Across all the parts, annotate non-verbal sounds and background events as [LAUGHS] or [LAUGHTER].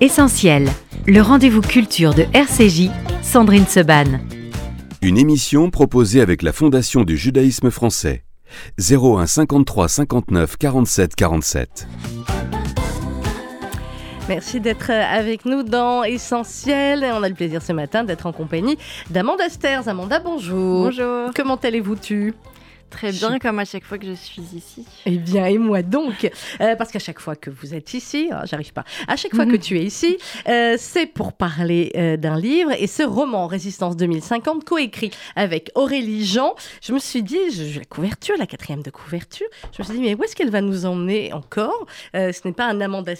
Essentiel, le rendez-vous culture de RCJ, Sandrine Seban. Une émission proposée avec la Fondation du judaïsme français. 01 53 59 47 47. Merci d'être avec nous dans Essentiel. On a le plaisir ce matin d'être en compagnie d'Amanda Sters. Amanda, bonjour. Bonjour. Comment allez-vous tu Très bien, comme à chaque fois que je suis ici. Eh bien, et moi donc euh, Parce qu'à chaque fois que vous êtes ici, hein, j'arrive pas, à chaque fois que tu es ici, euh, c'est pour parler euh, d'un livre et ce roman Résistance 2050, coécrit avec Aurélie Jean. Je me suis dit, je, la couverture, la quatrième de couverture, je me suis dit, mais où est-ce qu'elle va nous emmener encore? Ce n'est pas un Amanda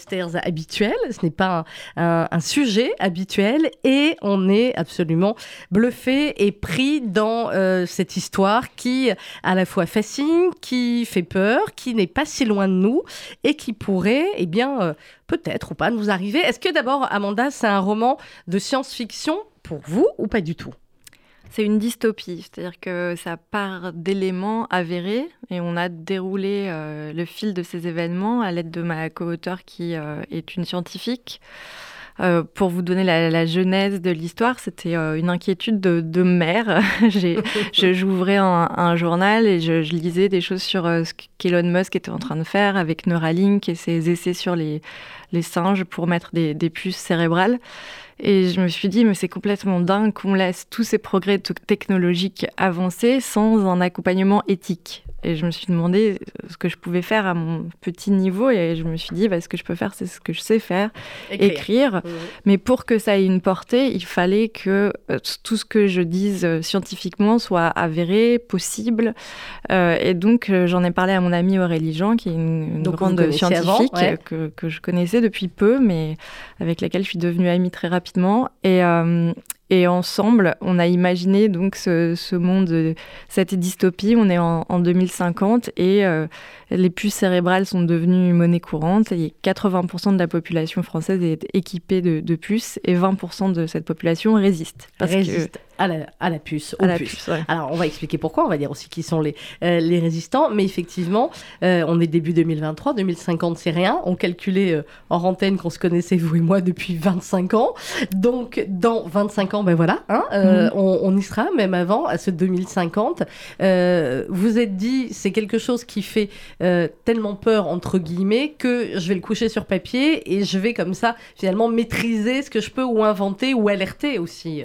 habituel, ce n'est pas un, un, sujet habituel et on est absolument bluffé et pris dans cette histoire qui, à la fois fascine, qui fait peur, qui n'est pas si loin de nous et qui pourrait, eh bien, euh, peut-être ou pas nous arriver. Est-ce que d'abord, Amanda, c'est un roman de science-fiction pour vous ou pas du tout? C'est une dystopie, c'est-à-dire que ça part d'éléments avérés et on a déroulé euh, le fil de ces événements à l'aide de ma co-auteure qui euh, est une scientifique. Euh, pour vous donner la, genèse de l'histoire, c'était euh, une inquiétude de, mère. [LAUGHS] [LAUGHS] J'ouvrais un, un, journal et je, lisais des choses sur euh, ce qu'Elon Musk était en train de faire avec Neuralink et ses essais sur les, les singes pour mettre des, des puces cérébrales. Et je me suis dit, mais c'est complètement dingue qu'on laisse tous ces progrès technologiques avancer sans un accompagnement éthique. Et je me suis demandé ce que je pouvais faire à mon petit niveau. Et je me suis dit, bah, ce que je peux faire, c'est ce que je sais faire, écrire. Mais pour que ça ait une portée, il fallait que euh, tout ce que je dise euh, scientifiquement soit avéré, possible. Euh, et donc, j'en ai parlé à mon amie Aurélie Jean, qui est une, grande scientifique que, que, je connaissais depuis peu, mais avec laquelle je suis devenue amie très rapidement. Et, et ensemble, on a imaginé donc ce, monde, cette dystopie. On est en, 2050 et euh, les puces cérébrales sont devenues monnaie courante. Et 80% de la population française est équipée de, puces et 20% de cette population résiste. résiste à, la, à, la, puce, aux puces. Alors, on va expliquer pourquoi. On va dire aussi qui sont les, euh, les résistants. Mais effectivement, euh, on est début 2023. 2050, c'est rien. On calculait en antenne qu'on se connaissait, vous et moi, depuis 25 ans. Donc, dans 25 ans, ben voilà, hein, euh, mhm. on, y sera, même avant, à ce 2050. Euh, vous êtes dit, c'est quelque chose qui fait euh, tellement peur, entre guillemets, que je vais le coucher sur papier et je vais comme ça, finalement, maîtriser ce que je peux ou inventer ou alerter aussi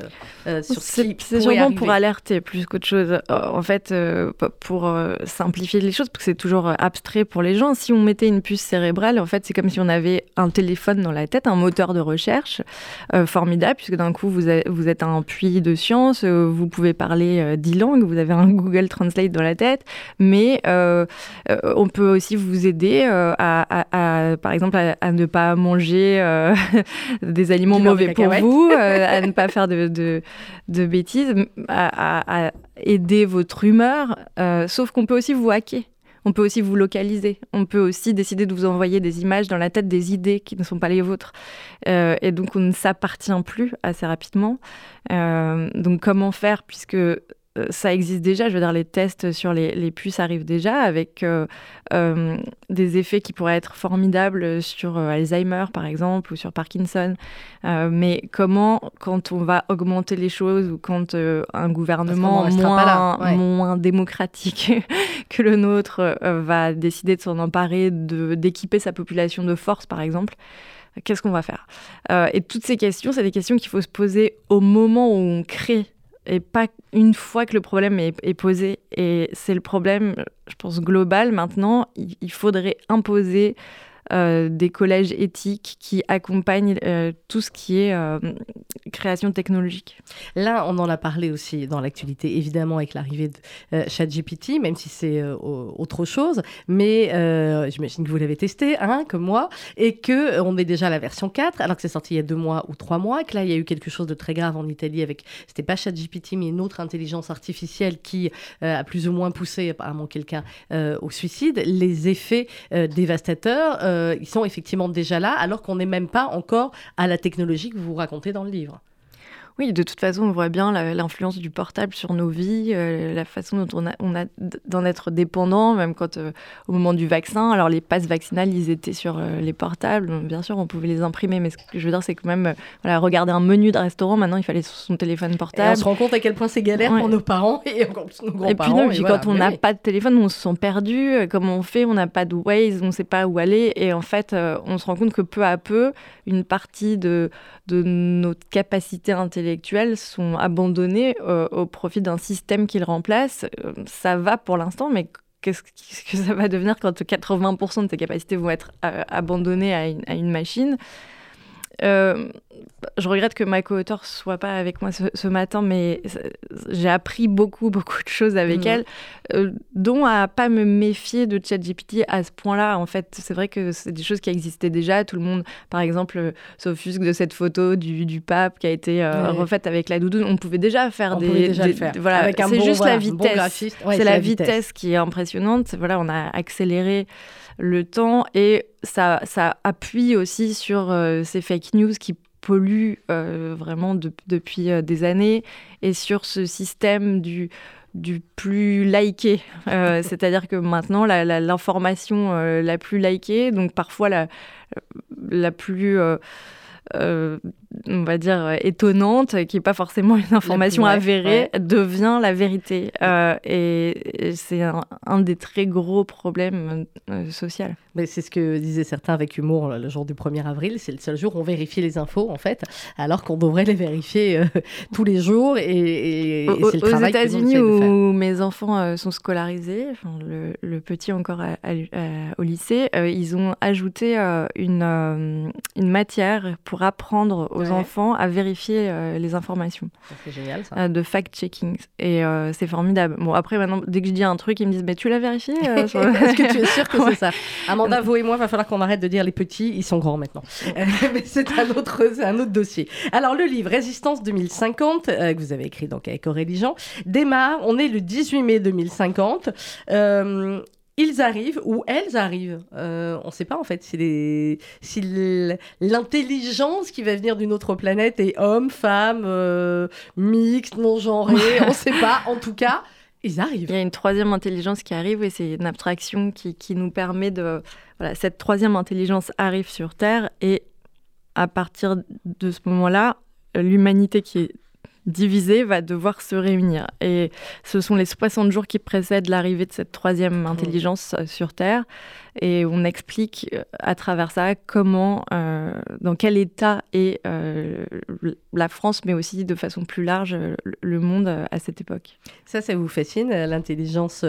sur C'est sûrement pour alerter plus qu'autre chose. En fait, pour simplifier les choses, parce que c'est toujours abstrait pour les gens, si on mettait une puce cérébrale, en fait, c'est comme si on avait un téléphone dans la tête, un moteur de recherche formidable, puisque d'un coup, vous, avez, vous vous êtes un puits de science, euh, vous pouvez parler euh, dix langues, vous avez un [LAUGHS] Google Translate dans la tête, mais euh, on peut aussi vous aider à, par exemple, à, ne pas manger [LAUGHS] des aliments mauvais pour vous, à ne [LAUGHS] pas faire de, de, bêtises, à, aider votre humeur, sauf qu'on peut aussi vous hacker. On peut aussi vous localiser. On peut aussi décider de vous envoyer des images dans la tête, des idées qui ne sont pas les vôtres. Euh, et donc, on ne s'appartient plus assez rapidement. Euh, donc, comment faire puisque euh, ça existe déjà, je veux dire, les tests sur les, puces arrivent déjà avec euh, euh, des effets qui pourraient être formidables sur Alzheimer, par exemple, ou sur Parkinson. mais comment, quand on va augmenter les choses ou quand un gouvernement moins, moins démocratique [LAUGHS] que le nôtre va décider de s'en emparer, d'équiper sa population de force, par exemple, qu'est-ce qu'on va faire? Et toutes ces questions, c'est des questions qu'il faut se poser au moment où on crée et pas une fois que le problème est, posé. Et c'est le problème, je pense, global maintenant. il faudrait imposer euh, des collèges éthiques qui accompagnent euh, tout ce qui est euh, création technologique. Là, on en a parlé aussi dans l'actualité, évidemment, avec l'arrivée de ChatGPT, même si c'est autre chose. Mais j'imagine que vous l'avez testé, hein, comme moi, et que on est déjà à la version 4, alors que c'est sorti il y a deux mois ou trois mois, que là, il y a eu quelque chose de très grave en Italie avec, c'était pas ChatGPT, mais une autre intelligence artificielle qui a plus ou moins poussé apparemment quelqu'un au suicide. Les effets dévastateurs ils sont effectivement déjà là, alors qu'on n'est même pas encore à la technologie que vous racontez dans le livre. Oui, de toute façon, on voit bien l'influence du portable sur nos vies, euh, la façon dont on a, on a d'en être dépendant, même quand euh, au moment du vaccin. Alors les passes vaccinales, ils étaient sur euh, les portables. bien sûr, on pouvait les imprimer, mais ce que je veux dire, c'est que même voilà, regarder un menu de restaurant, maintenant, il fallait sur son téléphone portable. on se rend compte à quel point c'est galère pour nos parents [LAUGHS] et encore nos grands-parents. Et puis, quand on n'a pas de téléphone, on se sent perdu. Comment on fait? On n'a pas de Waze, on ne sait pas où aller. Et en fait, on se rend compte que peu à peu, une partie de, de notre capacité intellectuelle sont abandonnées euh, au profit d'un système qu'ils remplacent. Euh, ça va pour l'instant, mais qu'est-ce que ça va devenir quand 80% de tes capacités vont être euh, abandonnées à une machine? Je regrette que ma co-auteur soit pas avec moi ce, matin, mais j'ai appris beaucoup, [LAUGHS] beaucoup de choses avec mm. elle, euh, dont à pas me méfier de ChatGPT à ce point-là. En fait, c'est vrai que c'est des choses qui existaient déjà. Tout le monde, par exemple, euh, s'offusque de cette photo du, du pape qui a été euh, refaite avec la doudoune. On pouvait déjà faire des, déjà faire. Voilà, c'est juste la vitesse. c'est la, vitesse. qui est impressionnante. Voilà, on a accéléré le temps et ça, ça appuie aussi sur ces fake news qui pollue euh, vraiment depuis euh, des années et sur ce système du, du plus liké. Euh, [LAUGHS] c'est-à-dire que maintenant, l'information la, la, plus likée, donc parfois la, la plus euh, on va dire, étonnante, qui n'est pas forcément une information avérée, devient la vérité. Euh, et, c'est un, des très gros problèmes euh, sociaux. Mais c'est ce que disaient certains avec humour le jour du 1er avril. C'est le seul jour où on vérifie les infos, en fait, alors qu'on devrait les vérifier [LAUGHS] tous les jours. Et, c'est le Aux États-Unis, où mes enfants sont scolarisés, le, petit encore au lycée, ils ont ajouté une, une matière pour apprendre aux enfants à vérifier euh, les informations. C'est génial ça. Euh, de fact-checking. Et euh, c'est formidable. Bon, après, maintenant, dès que je dis un truc, ils me disent Mais tu l'as vérifié [LAUGHS] Est-ce que tu es sûr que c'est ça? Amanda, vous et moi, il va falloir qu'on arrête de dire les petits, ils sont grands maintenant. [LAUGHS] Mais c'est un, autre, un autre dossier. Alors, le livre Résistance 2050, que vous avez écrit donc avec Aurélie Jean, démarre. On est le 18 mai 2050 ils arrivent ou elles arrivent. Euh, on ne sait pas en fait si, si l'intelligence qui va venir d'une autre planète est homme, femme, euh, mixte, non-genré, [LAUGHS] on ne sait pas. En tout cas, ils arrivent. Il y a une troisième intelligence qui arrive et c'est une abstraction qui, qui, nous permet de... Voilà, cette troisième intelligence arrive sur Terre et à partir de ce moment-là, l'humanité qui est divisé va devoir se réunir. Et ce sont les 60 jours qui précèdent l'arrivée de cette troisième intelligence euh, sur Terre. Et on explique euh, à travers ça comment, euh, dans quel état est euh, la France, mais aussi de façon plus large le monde à cette époque. Ça, ça vous fascine, l'intelligence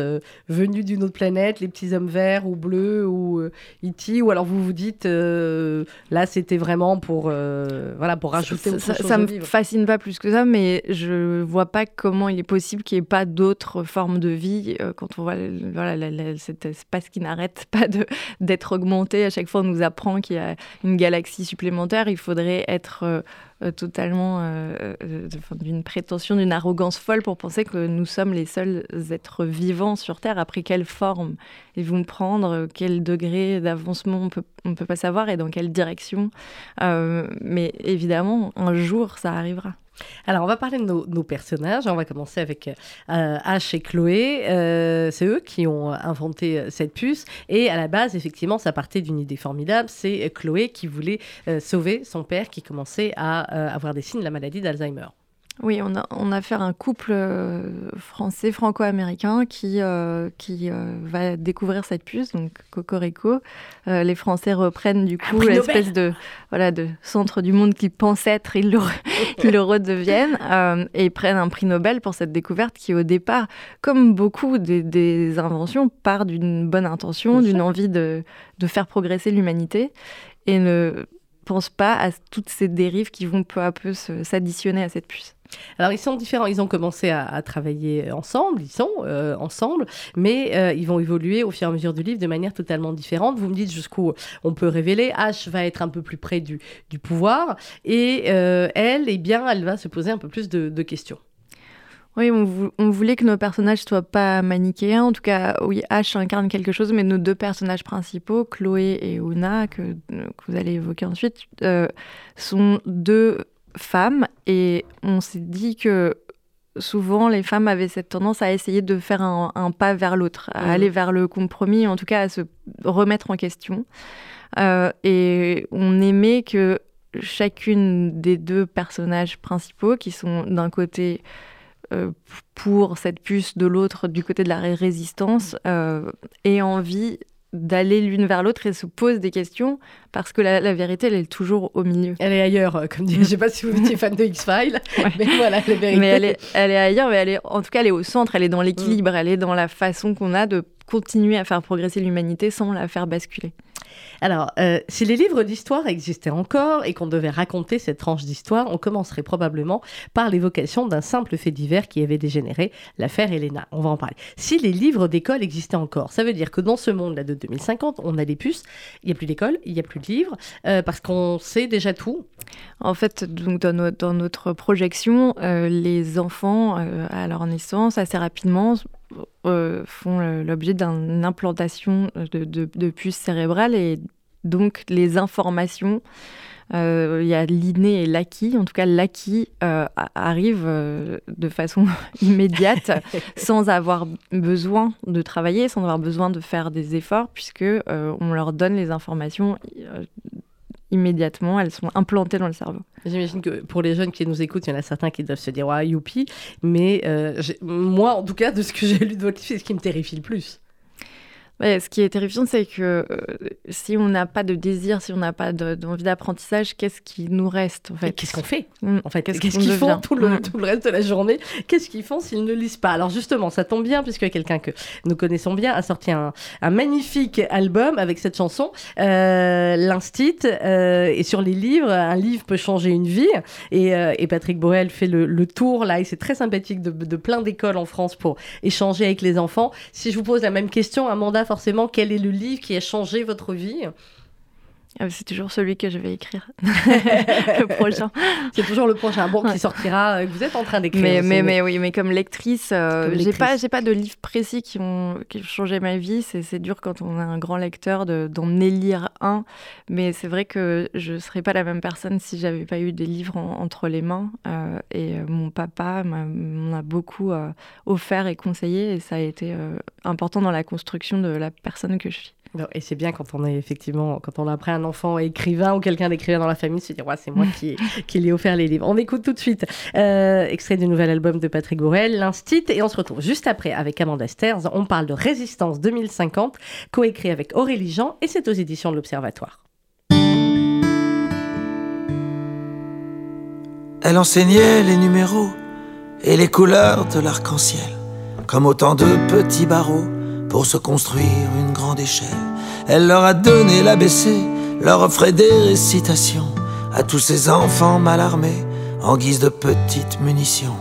venue d'une autre planète, les petits hommes verts ou bleus ou E.T. Ou alors vous vous dites, là, c'était vraiment pour, voilà, pour rajouter ça, Ça, me fascine pas plus que ça, mais je vois pas comment il est possible qu'il n'y ait pas d'autres formes de vie quand on voit voilà, cet espace qui n'arrête [LAUGHS] pas d'être augmenté. À chaque fois, on nous apprend qu'il y a une galaxie supplémentaire. Il faudrait être euh, euh, totalement euh, d'une prétention, d'une arrogance folle pour penser que nous sommes les seuls êtres vivants sur Terre. Après, quelle forme ils vont prendre Quel degré d'avancement on peut, ne peut pas savoir et dans quelle direction Mais évidemment, un jour, ça arrivera. Alors, on va parler de nos, personnages. On va commencer avec euh, H et Chloé. Euh, c'est eux qui ont inventé euh, cette puce. Et à la base, effectivement, ça partait d'une idée formidable. C'est Chloé qui voulait sauver son père qui commençait à avoir des signes de la maladie d'Alzheimer. Oui, on a, on a affaire à un couple euh, français franco-américain qui, euh, qui euh, va découvrir cette puce, donc Cocorico. les Français reprennent du coup l'espèce de, voilà, de centre du monde qu'ils pensent être, ils le, [LAUGHS] le redeviennent, et ils prennent un prix Nobel pour cette découverte qui, au départ, comme beaucoup des, des inventions, part d'une bonne intention, d'une envie de, de faire progresser l'humanité, et ne pense pas à toutes ces dérives qui vont peu à peu s'additionner à cette puce. Alors ils sont différents, ils ont commencé à, travailler ensemble, ils sont euh, ensemble, mais euh, ils vont évoluer au fur et à mesure du livre de manière totalement différente. Vous me dites jusqu'où on peut révéler, H va être un peu plus près du, pouvoir, et euh, elle, eh bien, elle va se poser un peu plus de, questions. Oui, on, on, voulait que nos personnages soient pas manichéens. En tout cas, oui, H incarne quelque chose, mais nos deux personnages principaux, Chloé et Una, que, que vous allez évoquer ensuite, sont deux femmes et on s'est dit que souvent les femmes avaient cette tendance à essayer de faire un, pas vers l'autre, à mmh. aller vers le compromis, en tout cas à se remettre en question. Euh, et on aimait que chacune des deux personnages principaux, qui sont d'un côté euh, pour cette puce, de l'autre du côté de la résistance, euh, aient envie d'aller l'une vers l'autre et se pose des questions parce que la, vérité, elle est toujours au milieu. Elle est ailleurs, euh, comme dit. Je sais pas si vous étiez fan de X-Files, [LAUGHS] mais voilà, la vérité. Mais elle est, elle est ailleurs, mais elle est, en tout cas, elle est au centre, elle est dans l'équilibre, mm. elle est dans la façon qu'on a de continuer à faire progresser l'humanité sans la faire basculer. Alors, euh, si les livres d'histoire existaient encore et qu'on devait raconter cette tranche d'histoire, on commencerait probablement par l'évocation d'un simple fait divers qui avait dégénéré, l'affaire Elena. On va en parler. Si les livres d'école existaient encore, ça veut dire que dans ce monde-là de 2050, on a des puces, il n'y a plus d'école, il n'y a plus de livres, euh, parce qu'on sait déjà tout. En fait, donc dans, notre projection, euh, les enfants, à leur naissance, assez rapidement, euh, font l'objet d'une implantation de, de, puces cérébrales et donc les informations, euh, il y a l'inné et l'acquis. En tout cas, l'acquis euh, arrive de façon [LAUGHS] immédiate, [LAUGHS] sans avoir besoin de travailler, sans avoir besoin de faire des efforts, puisque on leur donne les informations immédiatement, elles sont implantées dans le cerveau. J'imagine que pour les jeunes qui nous écoutent, il y en a certains qui doivent se dire ouais, youpi, mais euh, moi, en tout cas, de ce que j'ai lu de votre livre, c'est ce qui me terrifie le plus ce qui est terrifiant, c'est que euh, si on n'a pas de désir, si on n'a pas d'envie d'apprentissage, qu'est-ce qui nous reste en fait? Qu'est-ce qu'on fait? Mm. En fait, qu'est-ce qu'ils font tout le, mm. tout le, reste de la journée? Qu'est-ce qu'ils font s'ils ne lisent pas? Alors justement, ça tombe bien puisque quelqu'un que nous connaissons bien a sorti un, un magnifique album avec cette chanson, euh, l'Instit, euh, et sur les livres, un livre peut changer une vie. Et, euh, et Patrick Boel fait le, le, tour là, et c'est très sympathique de, de plein d'écoles en France pour échanger avec les enfants. Si je vous pose la même question, un forcément quel est le livre qui a changé votre vie ah, c'est toujours celui que je vais écrire, [LAUGHS] le prochain. C'est toujours le prochain, bon, qui sortira, euh, vous êtes en train d'écrire. Mais, mais, mais, oui, mais comme lectrice, euh, j'ai pas, pas de livres précis qui ont, qui ont changé ma vie. C'est dur quand on est un grand lecteur d'en élire un. Mais c'est vrai que je serais pas la même personne si j'avais pas eu des livres entre les mains. Euh, et mon papa m'en a beaucoup offert et conseillé. Et ça a été important dans la construction de la personne que je suis et c'est bien quand on est effectivement, quand on a après un enfant écrivain ou quelqu'un d'écrivain dans la famille, se dire ouais, c'est moi qui, [LAUGHS] qui lui ai offert les livres. On écoute tout de suite euh, extrait du nouvel album de Patrick Gourel, L'Instit, et on se retrouve juste après avec Amanda Sters. On parle de Résistance 2050, coécrit avec Aurélie Jean, et c'est aux éditions de l'Observatoire. Elle enseignait les numéros et les couleurs de l'arc-en-ciel, comme autant de petits barreaux pour se construire une grande échelle. Elle leur a donné l'ABC, leur offrait des récitations à tous ces enfants mal armés en guise de petites munitions.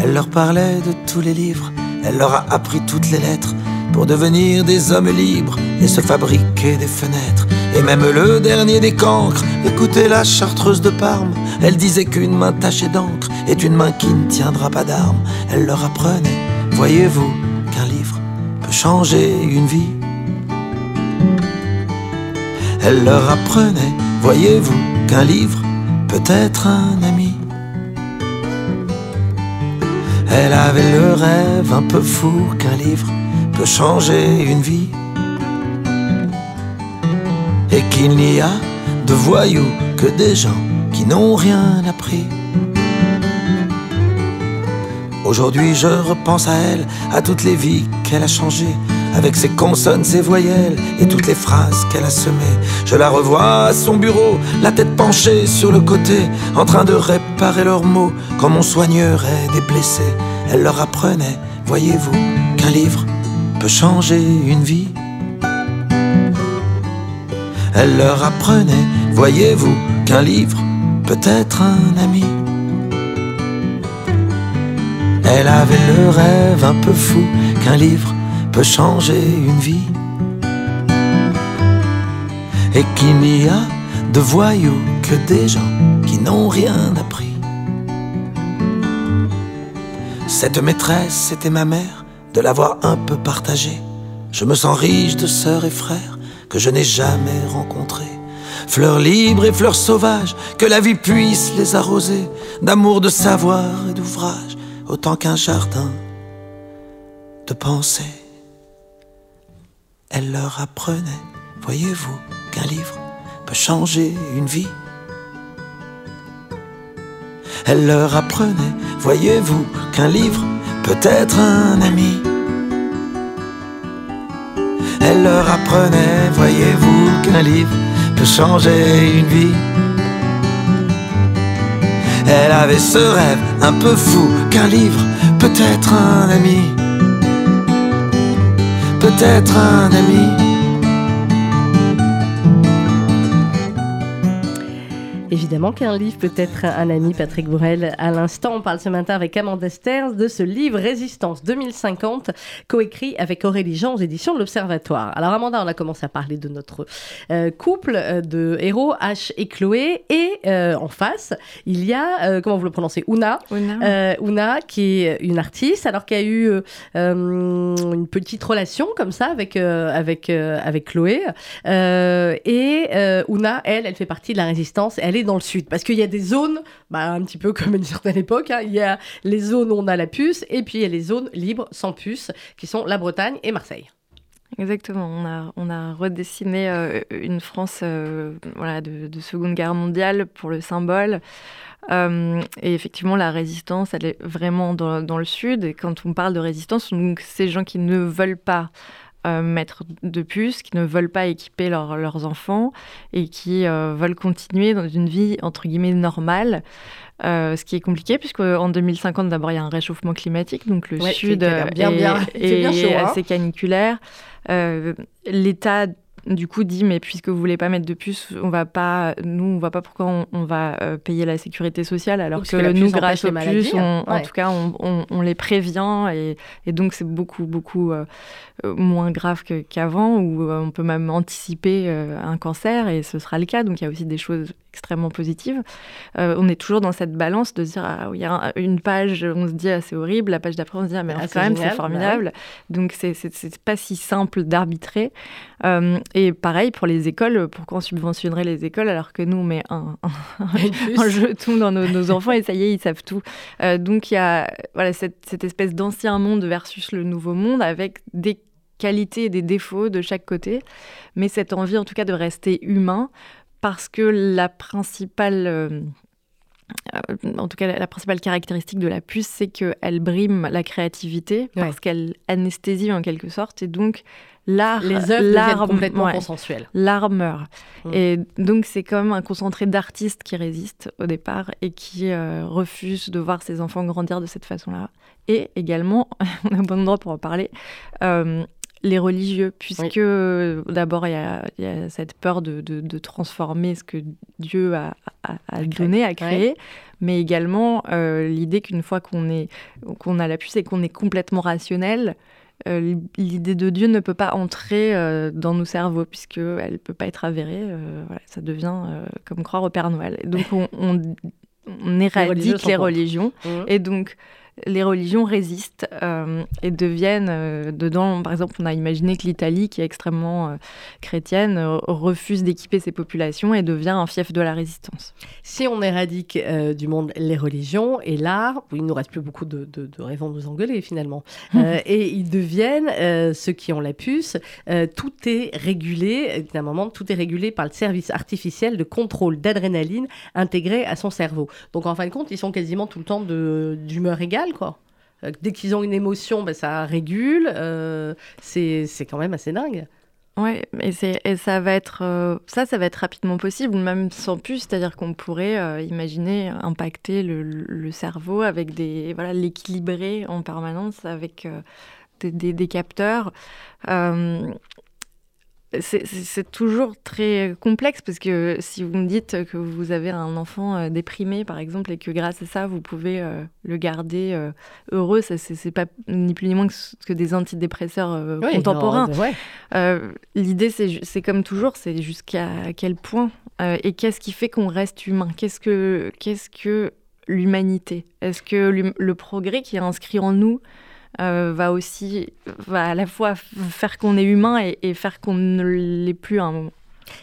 Elle leur parlait de tous les livres, elle leur a appris toutes les lettres pour devenir des hommes libres et se fabriquer des fenêtres. Et même le dernier des cancres, écoutez la chartreuse de Parme, elle disait qu'une main tachée d'encre est une main qui ne tiendra pas d'armes. Elle leur apprenait, voyez-vous, qu'un livre changer une vie. Elle leur apprenait, voyez-vous, qu'un livre peut être un ami. Elle avait le rêve un peu fou qu'un livre peut changer une vie. Et qu'il n'y a de voyous que des gens qui n'ont rien appris. Aujourd'hui je repense à elle, à toutes les vies qu'elle a changées, avec ses consonnes, ses voyelles et toutes les phrases qu'elle a semées. Je la revois à son bureau, la tête penchée sur le côté, en train de réparer leurs mots comme on soignerait des blessés. Elle leur apprenait, voyez-vous, qu'un livre peut changer une vie. Elle leur apprenait, voyez-vous, qu'un livre peut être un ami. Elle avait le rêve un peu fou qu'un livre peut changer une vie. Et qu'il n'y a de voyous que des gens qui n'ont rien appris. Cette maîtresse, c'était ma mère, de l'avoir un peu partagée. Je me sens riche de sœurs et frères que je n'ai jamais rencontrés. fleurs libres et fleurs sauvages, que la vie puisse les arroser d'amour, de savoir et d'ouvrage, autant qu'un jardin de pensée. Elle leur apprenait, voyez-vous, qu'un livre peut changer une vie. Elle leur apprenait, voyez-vous, qu'un livre peut être un ami. Elle leur apprenait, voyez-vous, qu'un livre peut changer une vie. Elle avait ce rêve un peu fou qu'un livre peut être un ami. Peut-être un ami. Évidemment qu'un livre peut être un ami, Patrick Bourrel. À l'instant, on parle ce matin avec Amanda Sters de ce livre Résistance 2050, coécrit avec Aurélie Jean aux éditions de l'Observatoire. Alors Amanda, on a commencé à parler de notre euh, couple euh, de héros, H et Chloé. Et euh, en face, il y a, comment vous le prononcez, Una. Una. qui est une artiste, alors qu'il y a eu une petite relation comme ça avec, avec, avec Chloé. et Una, elle, elle fait partie de la résistance. Elle est dans le sud. Parce qu'il y a des zones, bah, un petit peu comme une certaine époque, hein. il y a les zones où on a la puce, et puis il y a les zones libres sans puce, qui sont la Bretagne et Marseille. Exactement, on a, on a redessiné euh, une France euh, voilà, de, Seconde Guerre mondiale pour le symbole. Euh, et effectivement, la résistance, elle est vraiment dans, dans, le sud. Et quand on parle de résistance, donc ces gens qui ne veulent pas euh, mettre de puces, qui ne veulent pas équiper leurs enfants et qui euh, veulent continuer dans une vie entre guillemets normale. Euh, ce qui est compliqué puisque en 2050 d'abord il y a un réchauffement climatique donc le sud est, bien, bien, est, [LAUGHS] hein. assez caniculaire. L'État du coup dit mais puisque vous voulez pas mettre de puce, on va pas, nous on voit pas pourquoi on, va euh, payer la sécurité sociale alors que, nous grâce aux puces, en tout cas on, les prévient et, donc c'est beaucoup beaucoup euh, moins grave qu'avant où euh, on peut même anticiper un cancer et ce sera le cas donc il y a aussi des choses extrêmement positive. Euh, on est toujours dans cette balance de dire, ah, il y a une page, on se dit, ah, c'est horrible, la page d'après, on se dit, ah, mais ah, quand même, c'est bah formidable. Donc, c'est pas si simple d'arbitrer. Euh, et pareil pour les écoles, pourquoi on subventionnerait les écoles alors que nous, on met un, un, [LAUGHS] [LAUGHS] jeton dans nos, enfants et ça y est, ils savent tout. Euh, donc, il y a voilà, cette, cette espèce d'ancien monde versus le nouveau monde avec des qualités et des défauts de chaque côté, mais cette envie en tout cas de rester humain, parce que la principale, euh, en tout cas la principale caractéristique de la puce, c'est qu'elle brime la créativité, parce qu'elle anesthésie en quelque sorte, et donc l'art, les œuvres complètement consensuelles. L'art meurt. Mm. Et donc c'est comme un concentré d'artistes qui résistent au départ et qui euh, refusent de voir ses enfants grandir de cette façon-là. Et également, [LAUGHS] on a bon endroit pour en parler, les religieux, puisque d'abord il y, a cette peur de, transformer ce que Dieu a, donné, a créé, mais également euh, l'idée qu'une fois qu'on est qu'on a la puce et qu'on est complètement rationnel, euh, l'idée de Dieu ne peut pas entrer euh, dans nos cerveaux puisqu'elle ne peut pas être avérée. voilà, ça devient comme croire au Père Noël. donc on, on, éradique les religions. Mmh. Et donc les religions résistent euh, et deviennent euh, dedans. Par exemple, on a imaginé que l'Italie, qui est extrêmement euh, chrétienne, refuse d'équiper ses populations et devient un fief de la résistance. Si on éradique du monde les religions et l'art, il ne nous reste plus beaucoup de, de, de nous engueuler finalement. [LAUGHS] et ils deviennent ceux qui ont la puce. tout est régulé. À un moment, tout est régulé par le service artificiel de contrôle d'adrénaline intégré à son cerveau. Donc en fin de compte, ils sont quasiment tout le temps d'humeur égale Euh, dès qu'ils ont une émotion, ben, ça régule. Euh, c'est quand même assez dingue. Ouais, et, et ça va être euh, ça, ça va être rapidement possible, même sans plus, c'est-à-dire qu'on pourrait imaginer impacter le, cerveau avec des voilà l'équilibrer en permanence avec des, des, capteurs c'est toujours très complexe parce que si vous me dites que vous avez un enfant euh, déprimé, par exemple, et que grâce à ça, vous pouvez euh, le garder euh, heureux, c'est pas ni plus ni moins que, des antidépresseurs contemporains. L'idée, c'est comme toujours, c'est jusqu'à quel point et qu'est-ce qui fait qu'on reste humain? Qu'est-ce que, qu'est-ce que l'humanité? Est-ce que le progrès qui est inscrit en nous euh, va aussi va à la fois faire qu'on est humain et, faire qu'on ne l'est plus à un moment.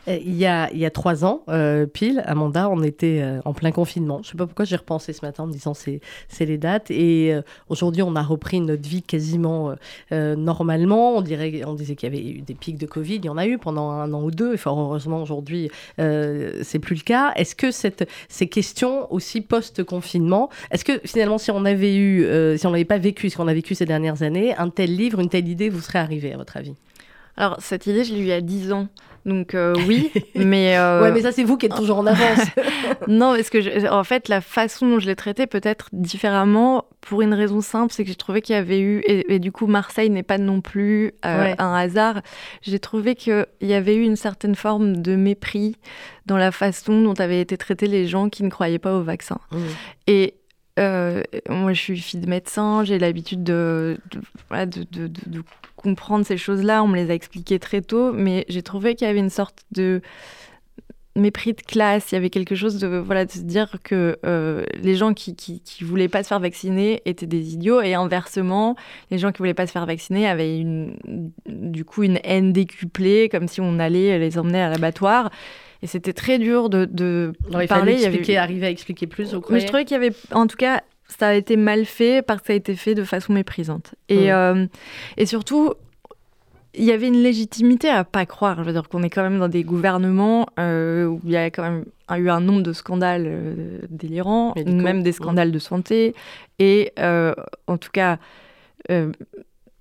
Euh, il y, a, il y a trois ans, euh, pile, Amanda, on était euh, en plein confinement. Je ne sais pas pourquoi j'ai repensé ce matin en me disant c'est, les dates. Et aujourd'hui, on a repris notre vie quasiment normalement. On, dirait, on disait qu'il y avait eu des pics de Covid. Il y en a eu pendant un an ou deux. Et fort heureusement, aujourd'hui, c'est plus le cas. Est-ce que ces questions aussi post-confinement, est-ce que finalement, si on eu, si on n'avait pas vécu ce qu'on a vécu ces dernières années, un tel livre, une telle idée vous serait arrivée, à votre avis? Alors, cette idée, je l'ai eue il y a 10 ans. Donc euh, oui, [LAUGHS] mais... Euh... Ouais, mais ça c'est vous qui êtes toujours en avance. [LAUGHS] non, parce que en fait, la façon dont je l'ai traité peut-être différemment pour une raison simple, c'est que j'ai trouvé qu'il y avait eu, et, du coup Marseille n'est pas non plus euh, un hasard, j'ai trouvé qu'il y avait eu une certaine forme de mépris dans la façon dont avaient été traités les gens qui ne croyaient pas au vaccin. Mmh. Et euh, moi, je suis fille de médecin, j'ai l'habitude de, comprendre ces choses-là. On me les a expliquées très tôt, mais j'ai trouvé qu'il y avait une sorte de mépris de classe. Il y avait quelque chose de, voilà, de se dire que euh, les gens qui, qui, qui, voulaient pas se faire vacciner étaient des idiots, et inversement, les gens qui voulaient pas se faire vacciner avaient une, du coup une haine décuplée, comme si on allait les emmener à l'abattoir. Et c'était très dur de, parler. Il avait... arriver à expliquer plus. Mais je trouvais qu'il y avait, en tout cas, ça a été mal fait parce que ça a été fait de façon méprisante. Et, hmm. euh, et surtout, il y avait une légitimité à pas croire. Je veux dire qu'on est quand même dans des gouvernements euh, où il y a quand même eu un nombre de scandales euh, délirants, même des scandales de santé. Et en tout cas,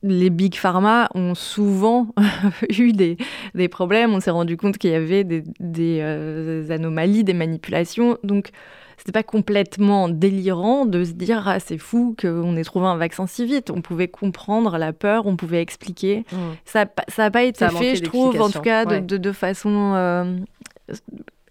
les big pharma ont souvent [LAUGHS] eu des, des, problèmes. On s'est rendu compte qu'il y avait des, des euh, anomalies, des manipulations. Donc, c'était pas complètement délirant de se dire ah c'est fou qu'on ait trouvé un vaccin si vite. On pouvait comprendre la peur, on pouvait expliquer. Mmh. Ça n'a pas été fait, je trouve, en tout cas de, de, façon euh,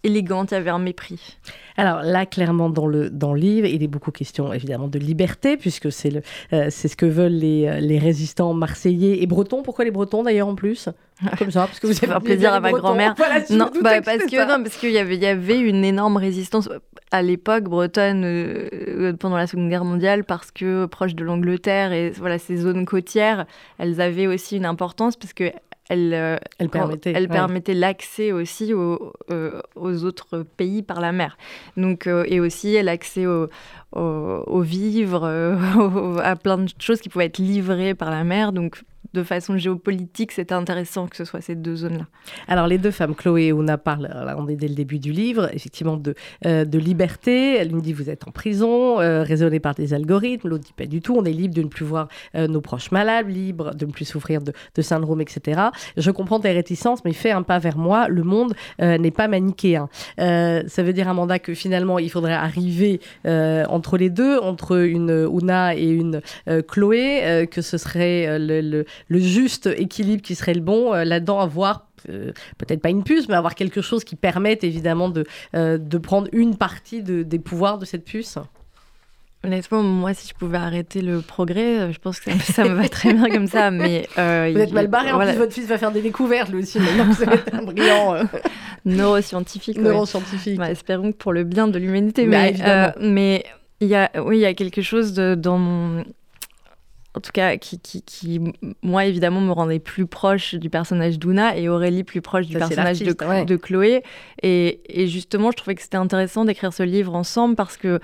élégante. Il y avait un mépris. Alors là, clairement, dans le, dans le livre, il est beaucoup question évidemment de liberté, puisque c'est le, euh, c'est ce que veulent les, euh, les résistants marseillais et bretons. Pourquoi les bretons d'ailleurs en plus? Comme ça, parce que vous avez faire plaisir à ma grand-mère. non, bah, parce que non, parce qu'il y avait, il y avait une énorme résistance à l'époque bretonne euh, pendant la Seconde Guerre mondiale parce que proche de l'Angleterre et voilà ces zones côtières, elles avaient aussi une importance parce que elle, euh, elle permettait, elle permettait l'accès aussi aux, euh, aux, autres pays par la mer. Donc, euh, et aussi l'accès aux, aux, vivres, [LAUGHS] à plein de choses qui pouvaient être livrées par la mer. Donc de façon géopolitique, c'était intéressant que ce soit ces deux zones-là. Alors, les deux femmes, Chloé et Ouna, parlent, là, on est dès le début du livre, effectivement, de, euh, de liberté. L'une dit Vous êtes en prison, euh, raisonné par des algorithmes. L'autre dit Pas du tout, on est libre de ne plus voir euh, nos proches malades, libre de ne plus souffrir de, de syndrome, etc. Je comprends tes réticences, mais fais un pas vers moi. Le monde n'est pas manichéen. ça veut dire, Amanda, que finalement, il faudrait arriver entre les deux, entre une Ouna et une Chloé, que ce serait le le juste équilibre qui serait le bon euh, là-dedans, avoir euh, peut-être pas une puce, mais avoir quelque chose qui permette évidemment de, euh, de prendre une partie des pouvoirs de cette puce Honnêtement, moi, si je pouvais arrêter le progrès, je pense que ça, me va très bien comme ça. Mais [LAUGHS] vous êtes mal barré. En plus, votre fils va faire des découvertes, lui aussi. Maintenant, vous êtes un brillant neuroscientifique. Neuroscientifique. Bah, espérons que pour le bien de l'humanité. Bah, mais, mais il y a, oui, il y a quelque chose de, dans mon en tout cas, qui, qui, qui, moi, évidemment, me rendait plus proche du personnage d'Una et Aurélie plus proche du personnage de, de, Chloé. Et, et, justement, je trouvais que c'était intéressant d'écrire ce livre ensemble parce que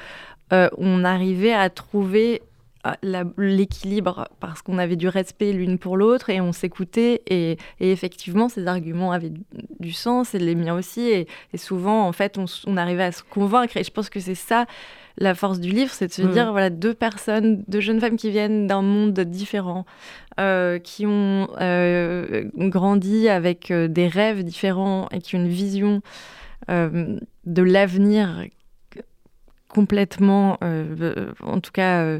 euh, on arrivait à trouver euh, l'équilibre parce qu'on avait du respect l'une pour l'autre et on s'écoutait et, et, effectivement ces arguments avaient du sens et les miens aussi et, et souvent en fait on, on, arrivait à se convaincre et je pense que c'est ça la force du livre, c'est de se mm. dire, voilà, deux personnes, deux jeunes femmes qui viennent d'un monde différent, euh, qui ont euh, grandi avec euh, des rêves différents et qui ont une vision de l'avenir complètement, en tout cas,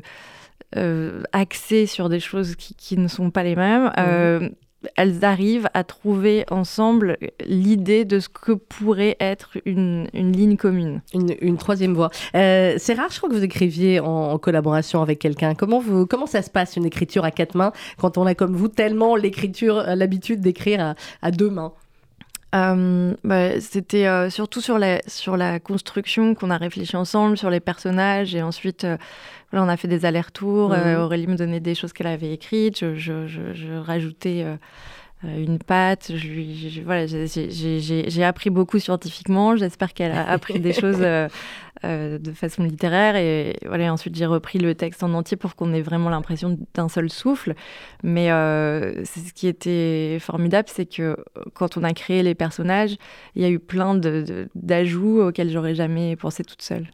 axée sur des choses qui, ne sont pas les mêmes. Mm elles arrivent à trouver ensemble l'idée de ce que pourrait être une, ligne commune. Une, troisième voie. Euh, c'est rare, je crois que vous écriviez en, collaboration avec quelqu'un. Comment, vous, comment ça se passe, une écriture à quatre mains, quand on a comme vous tellement l'écriture, euh, l'habitude d'écrire à, deux mains? Euh, bah, C'était surtout sur la, sur la construction qu'on a réfléchi ensemble, sur les personnages, et ensuite on a fait des allers-retours. Mhm. Aurélie me donnait des choses qu'elle avait écrites, je, je, je, rajoutais une patte. Je, voilà, j'ai appris beaucoup scientifiquement. J'espère qu'elle a appris des choses [LAUGHS] euh, de façon littéraire. Et voilà, ensuite, j'ai repris le texte en entier pour qu'on ait vraiment l'impression d'un seul souffle. Mais euh, ce qui était formidable, c'est que quand on a créé les personnages, il y a eu plein d'ajouts auxquels j'aurais jamais pensé toute seule.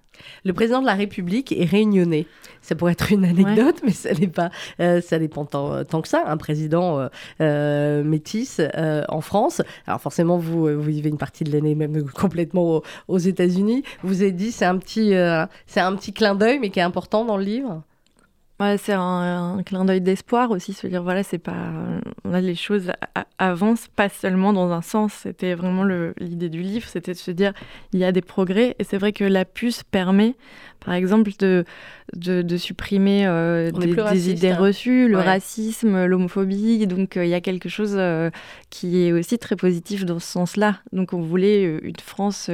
Le président de la République est réunionnais. Ça pourrait être une anecdote, mais ça n'est pas, euh, ça dépend tant, tant, que ça. Un président euh, euh métis euh, en France. Alors forcément, vous, vous vivez une partie de l'année même [LAUGHS] complètement aux, États-Unis. Vous avez dit, c'est un petit, c'est un petit clin d'œil, mais qui est important dans le livre? C'est un, clin d'œil d'espoir aussi, se dire voilà, c'est pas là les choses avancent pas seulement dans un sens. C'était vraiment l'idée du livre, c'était de se dire il y a des progrès et c'est vrai que la puce permet par exemple, de, de, supprimer euh, des, idées hein. reçues, le racisme, l'homophobie. Donc, euh, il y a quelque chose euh, qui est aussi très positif dans ce sens-là. Donc, on voulait une France